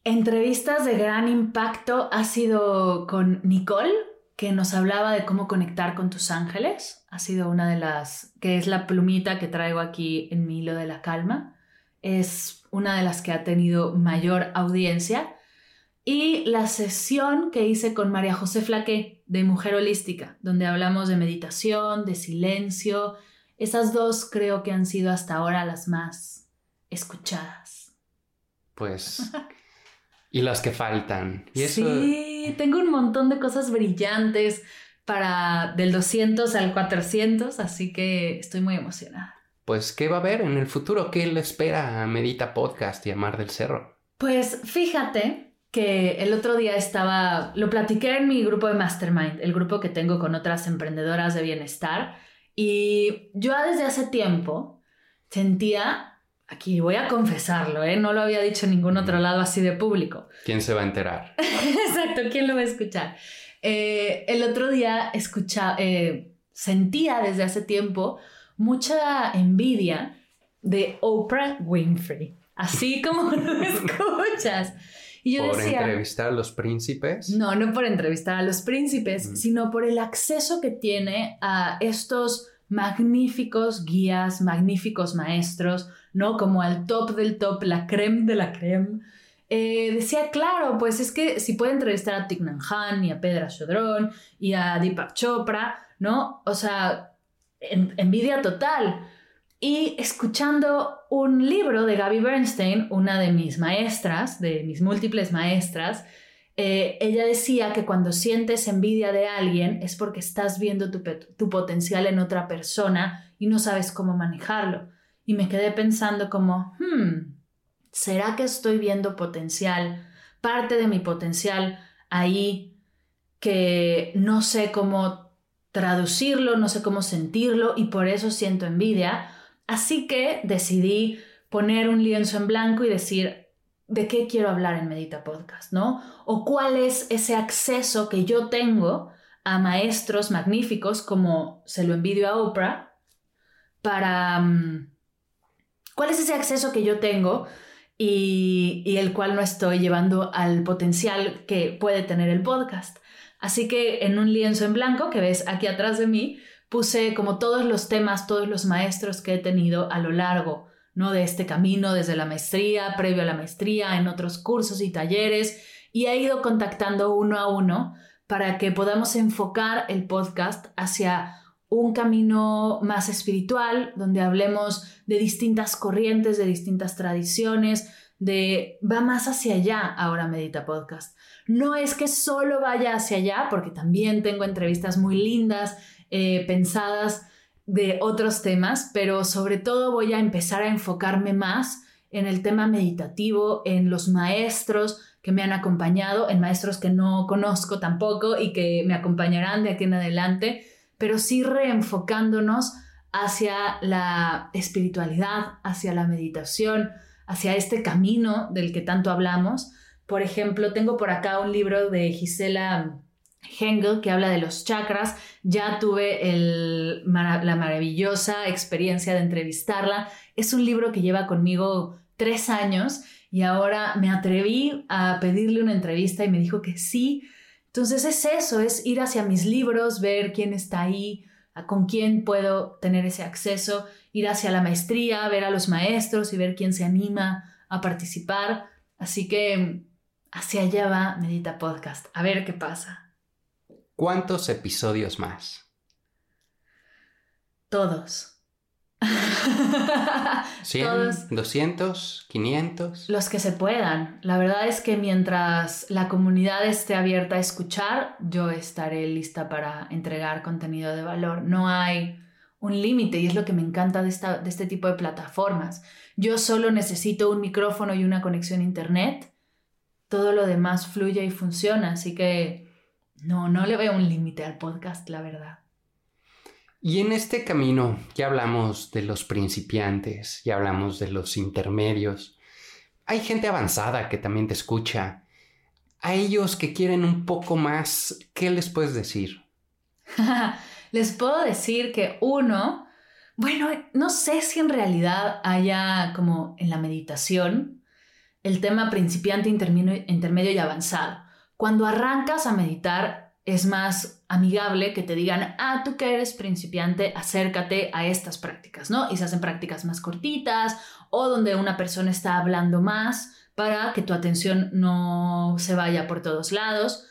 Entrevistas de gran impacto ha sido con Nicole, que nos hablaba de cómo conectar con tus ángeles. Ha sido una de las, que es la plumita que traigo aquí en mi hilo de la calma. Es una de las que ha tenido mayor audiencia. Y la sesión que hice con María José Flaque de Mujer Holística, donde hablamos de meditación, de silencio. Esas dos creo que han sido hasta ahora las más escuchadas. Pues y las que faltan. Y eso... Sí, tengo un montón de cosas brillantes para del 200 al 400, así que estoy muy emocionada. Pues, ¿qué va a haber en el futuro? ¿Qué le espera a Medita Podcast y a Mar del Cerro? Pues fíjate que el otro día estaba, lo platiqué en mi grupo de Mastermind, el grupo que tengo con otras emprendedoras de bienestar, y yo desde hace tiempo sentía Aquí voy a confesarlo, ¿eh? No lo había dicho en ningún otro lado así de público. ¿Quién se va a enterar? Exacto, ¿quién lo va a escuchar? Eh, el otro día escucha, eh, sentía desde hace tiempo mucha envidia de Oprah Winfrey, así como lo escuchas. Y yo ¿Por entrevistar a los príncipes? No, no por entrevistar a los príncipes, sino por el acceso que tiene a estos magníficos guías, magníficos maestros, ¿no? Como al top del top, la creme de la creme. Eh, decía, claro, pues es que si puede entrevistar a Thich Han y a Pedra Chodrón y a Deepak Chopra, ¿no? O sea, envidia total. Y escuchando un libro de Gaby Bernstein, una de mis maestras, de mis múltiples maestras, eh, ella decía que cuando sientes envidia de alguien es porque estás viendo tu, tu potencial en otra persona y no sabes cómo manejarlo y me quedé pensando como, hmm, ¿será que estoy viendo potencial, parte de mi potencial ahí que no sé cómo traducirlo, no sé cómo sentirlo y por eso siento envidia? Así que decidí poner un lienzo en blanco y decir, ¿de qué quiero hablar en Medita Podcast? ¿No? O cuál es ese acceso que yo tengo a maestros magníficos como se lo envidio a Oprah para... Mm, ¿Cuál es ese acceso que yo tengo y, el cual no estoy llevando al potencial que puede tener el podcast? Así que en un lienzo en blanco que ves aquí atrás de mí, puse como todos los temas, todos los maestros que he tenido a lo largo ¿no? de este camino, desde la maestría, previo a la maestría, en otros cursos y talleres, y he ido contactando uno a uno para que podamos enfocar el podcast hacia un camino más espiritual, donde hablemos de distintas corrientes, de distintas tradiciones, de va más hacia allá ahora Medita Podcast. No es que solo vaya hacia allá, porque también tengo entrevistas muy lindas, eh, pensadas de otros temas, pero sobre todo voy a empezar a enfocarme más en el tema meditativo, en los maestros que me han acompañado, en maestros que no conozco tampoco y que me acompañarán de aquí en adelante pero sí reenfocándonos hacia la espiritualidad, hacia la meditación, hacia este camino del que tanto hablamos. Por ejemplo, tengo por acá un libro de Gisela Hengel que habla de los chakras. Ya tuve la maravillosa experiencia de entrevistarla. Es un libro que lleva conmigo tres años y ahora me atreví a pedirle una entrevista y me dijo que sí, entonces es eso, es ir hacia mis libros, ver quién está ahí, con quién puedo tener ese acceso, ir hacia la maestría, ver a los maestros y ver quién se anima a participar. Así que hacia allá va Medita Podcast, a ver qué pasa. ¿Cuántos episodios más? Todos. ¿100? ¿200? ¿500? Los que se puedan. La verdad es que mientras la comunidad esté abierta a escuchar, yo estaré lista para entregar contenido de valor. No hay un límite y es lo que me encanta de, esta, de este tipo de plataformas. Yo solo necesito un micrófono y una conexión a internet. Todo lo demás fluye y funciona, así que no, no le veo un límite al podcast, la verdad. Y en este camino ya hablamos de los principiantes, ya hablamos de los intermedios. hay gente avanzada que también te escucha. A ellos que quieren un poco más, ¿qué les puedes decir? les puedo decir que uno, bueno, no sé si en realidad haya como en la meditación el tema principiante, intermedio y avanzado. Cuando arrancas a meditar es más amigable que te digan, ah, tú que eres principiante, acércate a estas prácticas, ¿no? Y se hacen prácticas más cortitas o donde una persona está hablando más para que tu atención no se vaya por todos lados.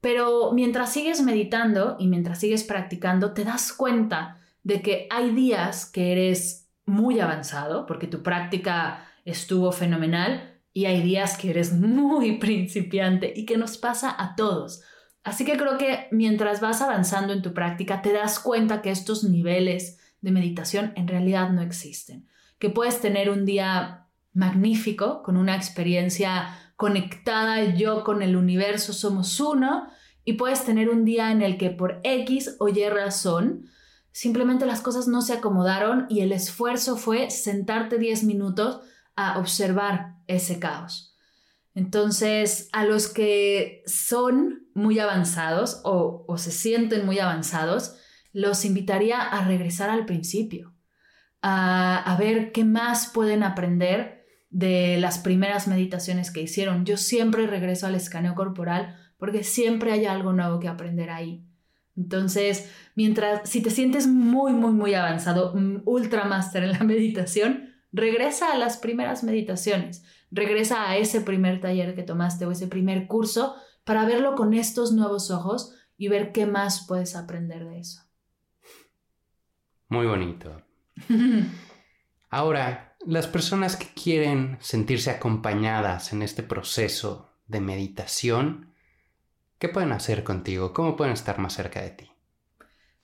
Pero mientras sigues meditando y mientras sigues practicando, te das cuenta de que hay días que eres muy avanzado, porque tu práctica estuvo fenomenal, y hay días que eres muy principiante y que nos pasa a todos. Así que creo que mientras vas avanzando en tu práctica, te das cuenta que estos niveles de meditación en realidad no existen. Que puedes tener un día magnífico, con una experiencia conectada yo con el universo somos uno, y puedes tener un día en el que por X o Y razón, simplemente las cosas no se acomodaron y el esfuerzo fue sentarte 10 minutos a observar ese caos. Entonces, a los que son muy avanzados o, se sienten muy avanzados, los invitaría a regresar al principio, a, ver qué más pueden aprender de las primeras meditaciones que hicieron. Yo siempre regreso al escaneo corporal porque siempre hay algo nuevo que aprender ahí. Entonces, mientras, si te sientes muy, muy, muy avanzado, mm, ultra master en la meditación, regresa a las primeras meditaciones regresa a ese primer taller que tomaste o ese primer curso para verlo con estos nuevos ojos y ver qué más puedes aprender de eso. Muy bonito. Ahora, las personas que quieren sentirse acompañadas en este proceso de meditación, ¿qué pueden hacer contigo? ¿Cómo pueden estar más cerca de ti?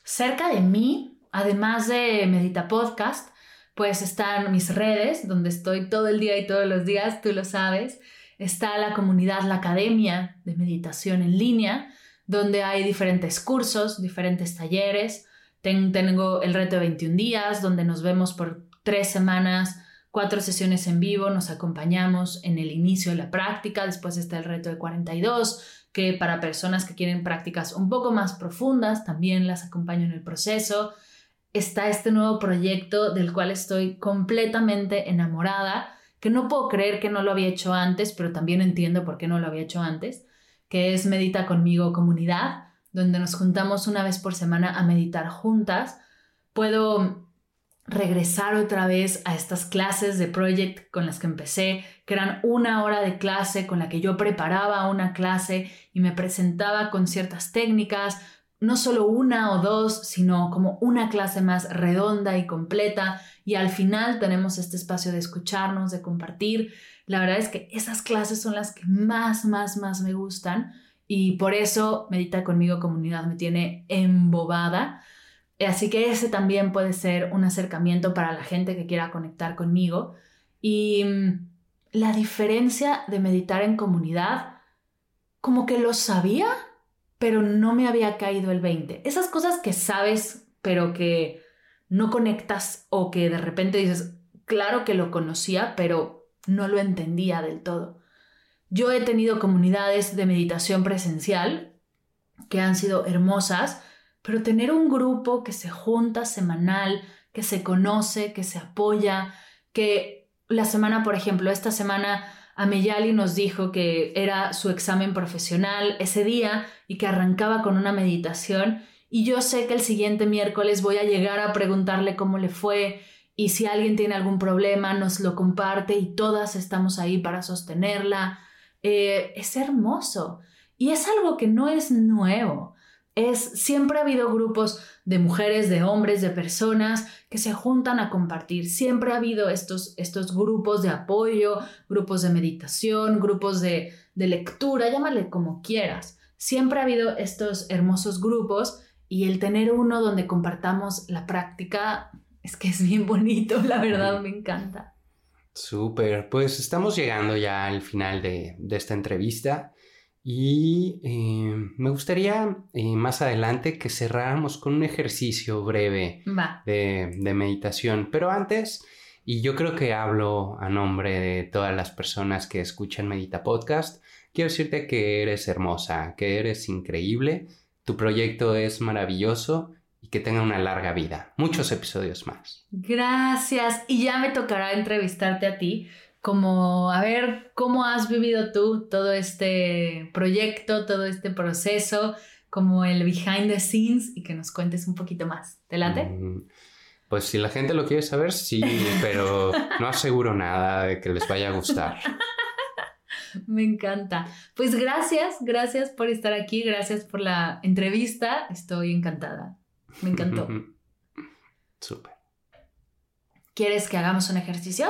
Cerca de mí, además de Medita Podcast, pues están mis redes, donde estoy todo el día y todos los días, tú lo sabes. Está la comunidad, la academia de meditación en línea, donde hay diferentes cursos, diferentes talleres. tengo el reto de 21 días, donde nos vemos por tres semanas, cuatro sesiones en vivo, nos acompañamos en el inicio de la práctica, después está el reto de 42, que para personas que quieren prácticas un poco más profundas, también las acompaño en el proceso está este nuevo proyecto del cual estoy completamente enamorada, que no puedo creer que no lo había hecho antes, pero también entiendo por qué no lo había hecho antes, que es Medita conmigo comunidad, donde nos juntamos una vez por semana a meditar juntas. Puedo regresar otra vez a estas clases de project con las que empecé, que eran una hora de clase con la que yo preparaba una clase y me presentaba con ciertas técnicas, no solo una o dos, sino como una clase más redonda y completa. Y al final tenemos este espacio de escucharnos, de compartir. La verdad es que esas clases son las que más, más, más me gustan. Y por eso Medita conmigo comunidad me tiene embobada. Así que ese también puede ser un acercamiento para la gente que quiera conectar conmigo. Y mm, la diferencia de meditar en comunidad, como que lo sabía, pero no me había caído el 20. Esas cosas que sabes, pero que no conectas o que de repente dices, claro que lo conocía, pero no lo entendía del todo. Yo he tenido comunidades de meditación presencial que han sido hermosas, pero tener un grupo que se junta semanal, que se conoce, que se apoya, que la semana, por ejemplo, esta semana Ameyali nos dijo que era su examen profesional ese día y que arrancaba con una meditación. Y yo sé que el siguiente miércoles voy a llegar a preguntarle cómo le fue y si alguien tiene algún problema nos lo comparte y todas estamos ahí para sostenerla. Eh, es hermoso. Y es algo que no es nuevo es siempre ha habido grupos de mujeres, de hombres, de personas que se juntan a compartir. Siempre ha habido estos, estos grupos de apoyo, grupos de meditación, grupos de, de lectura, llámale como quieras. Siempre ha habido estos hermosos grupos y el tener uno donde compartamos la práctica es que es bien bonito, la verdad me encanta. Súper, pues estamos llegando ya al final de, de esta entrevista. Y eh, me gustaría eh, más adelante que cerráramos con un ejercicio breve de, meditación. Pero antes, Y yo creo que hablo a nombre de todas las personas que escuchan Medita Podcast. Quiero decirte que eres hermosa, que eres increíble, tu proyecto es maravilloso y que tenga una larga vida. Muchos episodios más. Gracias. Y ya me tocará entrevistarte a ti, como a ver cómo has vivido tú todo este proyecto, todo este proceso, como el behind the scenes y que nos cuentes un poquito más. ¿Te late? Mm, pues si la gente lo quiere saber, sí, pero no aseguro nada de que les vaya a gustar. Me encanta. Pues gracias, gracias por estar aquí, gracias por la entrevista. Estoy encantada. Me encantó. Súper. ¿Quieres que hagamos un ejercicio?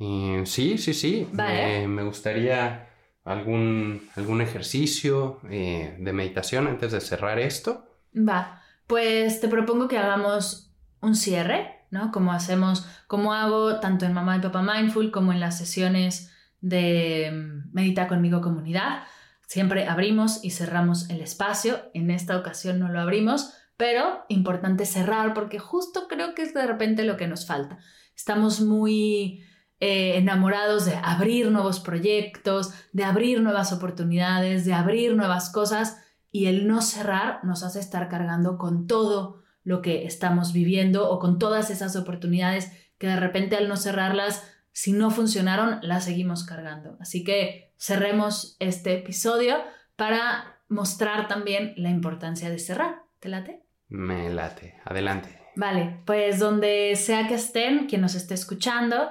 Eh, sí, sí, sí. Vale. Eh, me gustaría algún, algún ejercicio eh, de meditación antes de cerrar esto. Va. Pues te propongo que hagamos un cierre, ¿no? Como hacemos, como hago tanto en Mamá y Papá Mindful como en las sesiones de mm, Medita conmigo comunidad. Siempre abrimos y cerramos el espacio. En esta ocasión no lo abrimos, pero importante cerrar porque justo creo que es de repente lo que nos falta. Estamos muy eh, enamorados de abrir nuevos proyectos, de abrir nuevas oportunidades, de abrir nuevas cosas y el no cerrar nos hace estar cargando con todo lo que estamos viviendo o con todas esas oportunidades que de repente al no cerrarlas, si no funcionaron, las seguimos cargando. Así que cerremos este episodio para mostrar también la importancia de cerrar. ¿Te late? Me late. Adelante. Vale, pues donde sea que estén, quien nos esté escuchando,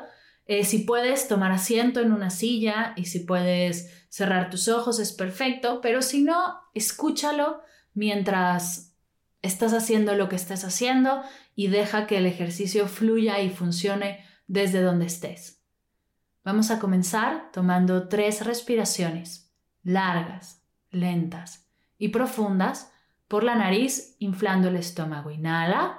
eh, si puedes tomar asiento en una silla y si puedes cerrar tus ojos es perfecto, pero si no, escúchalo mientras estás haciendo lo que estés haciendo y deja que el ejercicio fluya y funcione desde donde estés. Vamos a comenzar tomando tres respiraciones largas, lentas y profundas por la nariz, inflando el estómago. Inhala.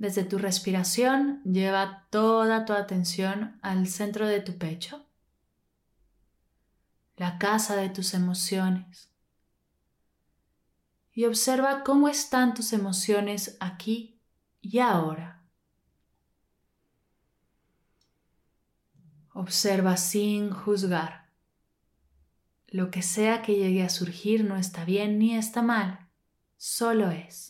Desde tu respiración, lleva toda tu atención al centro de tu pecho, la casa de tus emociones, y observa cómo están tus emociones aquí y ahora. Observa sin juzgar. Lo que sea que llegue a surgir no está bien ni está mal, solo es.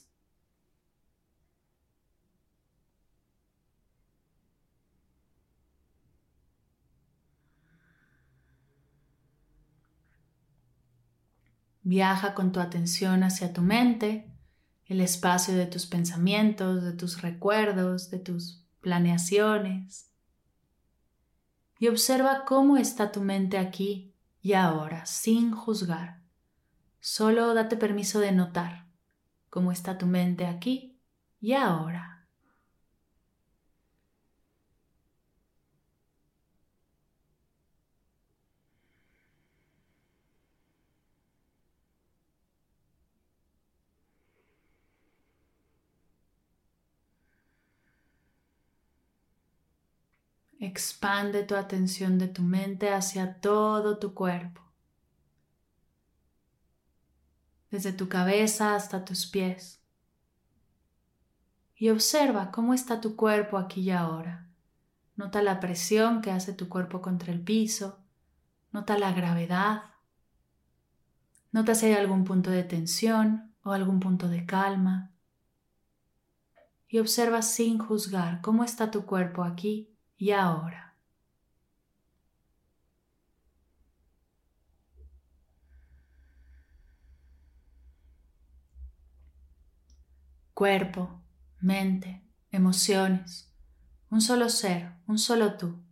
Viaja con tu atención hacia tu mente, el espacio de tus pensamientos, de tus recuerdos, de tus planeaciones. Y observa cómo está tu mente aquí y ahora, sin juzgar. Solo date permiso de notar cómo está tu mente aquí y ahora. Expande tu atención de tu mente hacia todo tu cuerpo, desde tu cabeza hasta tus pies. Y observa cómo está tu cuerpo aquí y ahora. Nota la presión que hace tu cuerpo contra el piso. Nota la gravedad. Nota si hay algún punto de tensión o algún punto de calma. Y observa sin juzgar cómo está tu cuerpo aquí y ahora. Cuerpo, mente, emociones, un solo ser, un solo tú,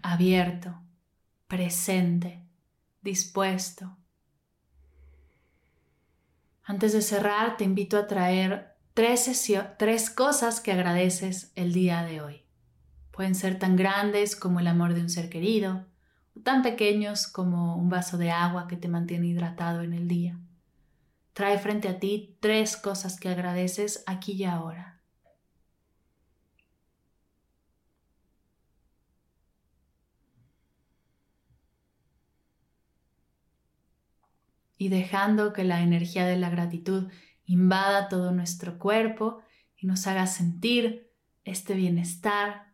abierto, presente, dispuesto. Antes de cerrar, te invito a traer tres, tres cosas que agradeces el día de hoy. Pueden ser tan grandes como el amor de un ser querido, o tan pequeños como un vaso de agua que te mantiene hidratado en el día. Trae frente a ti tres cosas que agradeces aquí y ahora. Y dejando que la energía de la gratitud invada todo nuestro cuerpo y nos haga sentir este bienestar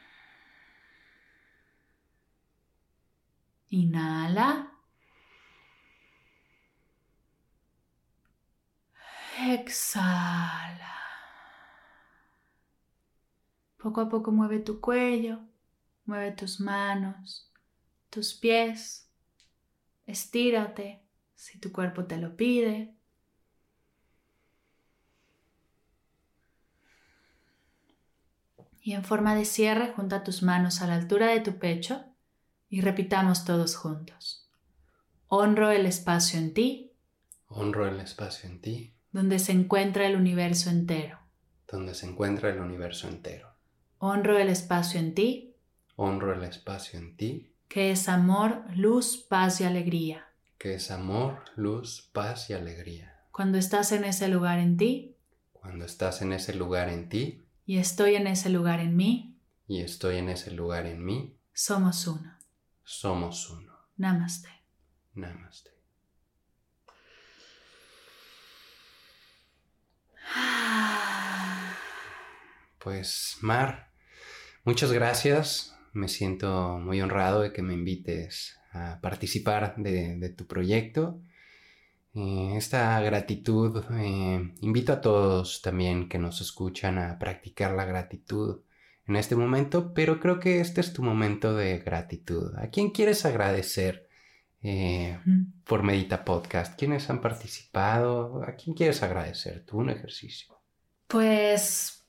Inhala. Exhala. Poco a poco mueve tu cuello, mueve tus manos, tus pies. Estírate si tu cuerpo te lo pide. Y en forma de cierre, junta tus manos a la altura de tu pecho y repitamos todos juntos. Honro el espacio en ti. Honro el espacio en ti donde se encuentra el universo entero. Donde se encuentra el universo entero. Honro el espacio en ti. Honro el espacio en ti. Que es amor, luz, paz y alegría. Que es amor, luz, paz y alegría. Cuando estás en ese lugar en ti. Cuando estás en ese lugar en ti. Y estoy en ese lugar en mí. Y estoy en ese lugar en mí. Somos uno. Somos uno. Namaste. Namaste. Pues Mar, muchas gracias. Me siento muy honrado de que me invites a participar de, tu proyecto. Eh, esta gratitud, eh, invito a todos también que nos escuchan a practicar la gratitud en este momento, pero creo que este es tu momento de gratitud. ¿A quién quieres agradecer eh, por Medita Podcast? ¿Quiénes han participado? ¿A quién quieres agradecer? Tú un ejercicio. Pues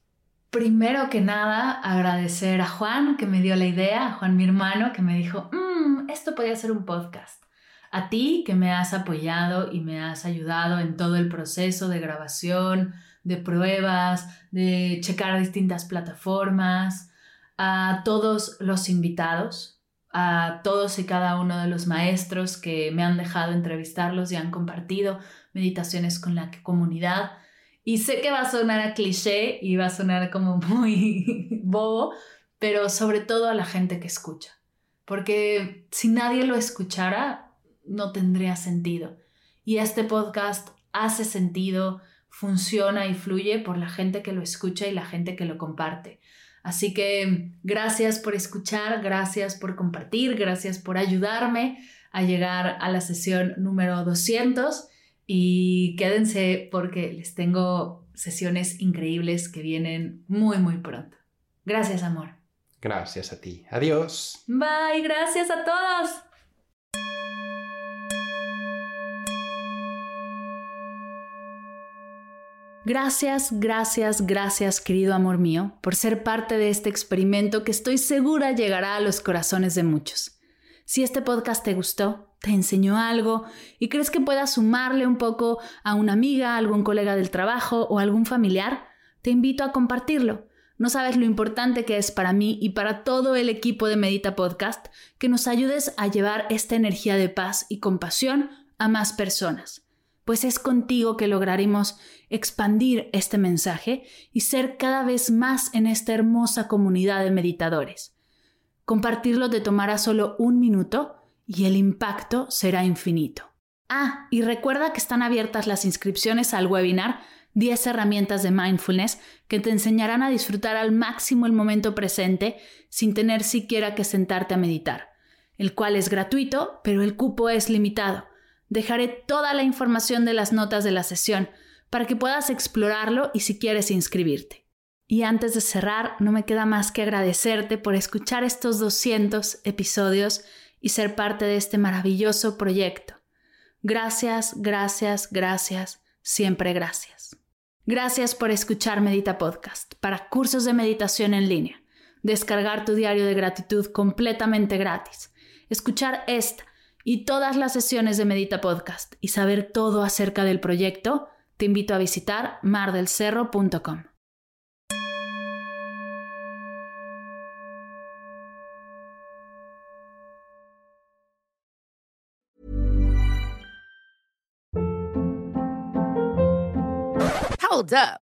primero que nada, agradecer a Juan que me dio la idea, a Juan mi hermano que me dijo, mm, esto podría ser un podcast. A ti que me has apoyado y me has ayudado en todo el proceso de grabación, de pruebas, de checar distintas plataformas, a todos los invitados, a todos y cada uno de los maestros que me han dejado entrevistarlos y han compartido meditaciones con la comunidad y sé que va a sonar a cliché y va a sonar como muy bobo, pero sobre todo a la gente que escucha. Porque si nadie lo escuchara, no tendría sentido. Y este podcast hace sentido, funciona y fluye por la gente que lo escucha y la gente que lo comparte. Así que gracias por escuchar, gracias por compartir, gracias por ayudarme a llegar a la sesión número 200 y quédense porque les tengo sesiones increíbles que vienen muy, muy pronto. Gracias, amor. Gracias a ti. Adiós. Bye, gracias a todos. Gracias, gracias, gracias, querido amor mío, por ser parte de este experimento que estoy segura llegará a los corazones de muchos. Si este podcast te gustó, te enseñó algo y crees que pueda sumarle un poco a una amiga, algún colega del trabajo o algún familiar, te invito a compartirlo. No sabes lo importante que es para mí y para todo el equipo de Medita Podcast que nos ayudes a llevar esta energía de paz y compasión a más personas, pues es contigo que lograremos expandir este mensaje y ser cada vez más en esta hermosa comunidad de meditadores. Compartirlo te tomará solo un minuto y el impacto será infinito. Ah, y recuerda que están abiertas las inscripciones al webinar 10 herramientas de mindfulness que te enseñarán a disfrutar al máximo el momento presente sin tener siquiera que sentarte a meditar, el cual es gratuito, pero el cupo es limitado. Dejaré toda la información de las notas de la sesión para que puedas explorarlo y si quieres inscribirte. Y antes de cerrar, no me queda más que agradecerte por escuchar estos 200 episodios y ser parte de este maravilloso proyecto. Gracias, gracias, gracias, siempre gracias. Gracias por escuchar Medita Podcast para cursos de meditación en línea, descargar tu diario de gratitud completamente gratis, escuchar esta y todas las sesiones de Medita Podcast y saber todo acerca del proyecto, te invito a visitar mardelcerro.com. Hold up.